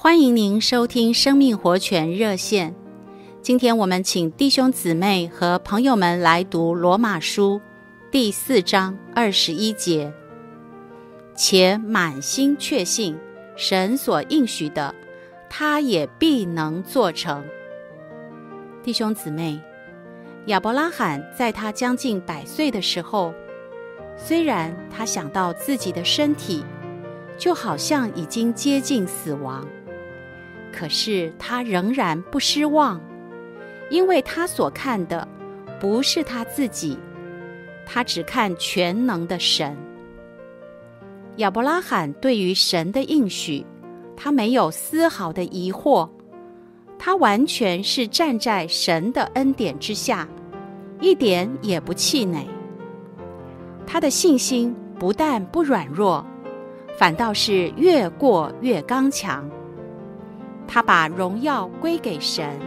欢迎您收听生命活泉热线。今天我们请弟兄姊妹和朋友们来读罗马书第四章二十一节，且满心确信神所应许的，他也必能做成。弟兄姊妹，亚伯拉罕在他将近百岁的时候，虽然他想到自己的身体就好像已经接近死亡。可是他仍然不失望，因为他所看的不是他自己，他只看全能的神。亚伯拉罕对于神的应许，他没有丝毫的疑惑，他完全是站在神的恩典之下，一点也不气馁。他的信心不但不软弱，反倒是越过越刚强。他把荣耀归给神，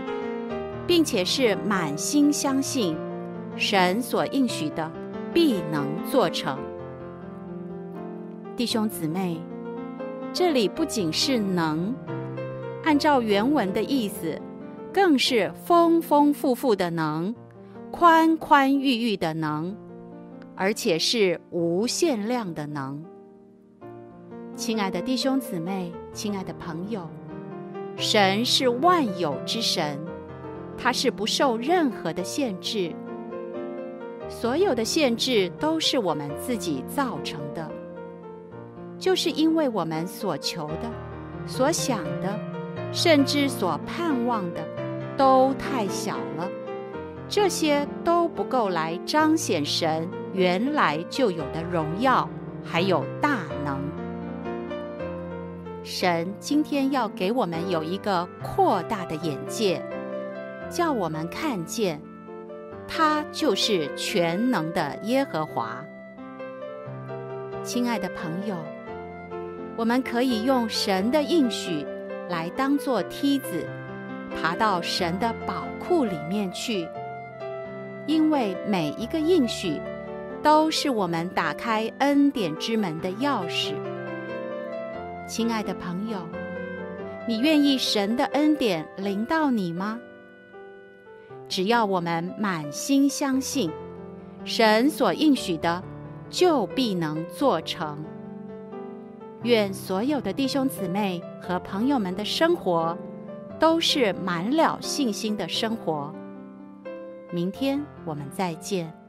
并且是满心相信神所应许的必能做成。弟兄姊妹，这里不仅是能，按照原文的意思，更是丰丰富富的能，宽宽裕裕的能，而且是无限量的能。亲爱的弟兄姊妹，亲爱的朋友。神是万有之神，他是不受任何的限制。所有的限制都是我们自己造成的，就是因为我们所求的、所想的，甚至所盼望的，都太小了，这些都不够来彰显神原来就有的荣耀，还有大能。神今天要给我们有一个扩大的眼界，叫我们看见，他就是全能的耶和华。亲爱的朋友，我们可以用神的应许来当做梯子，爬到神的宝库里面去，因为每一个应许都是我们打开恩典之门的钥匙。亲爱的朋友，你愿意神的恩典临到你吗？只要我们满心相信，神所应许的，就必能做成。愿所有的弟兄姊妹和朋友们的生活，都是满了信心的生活。明天我们再见。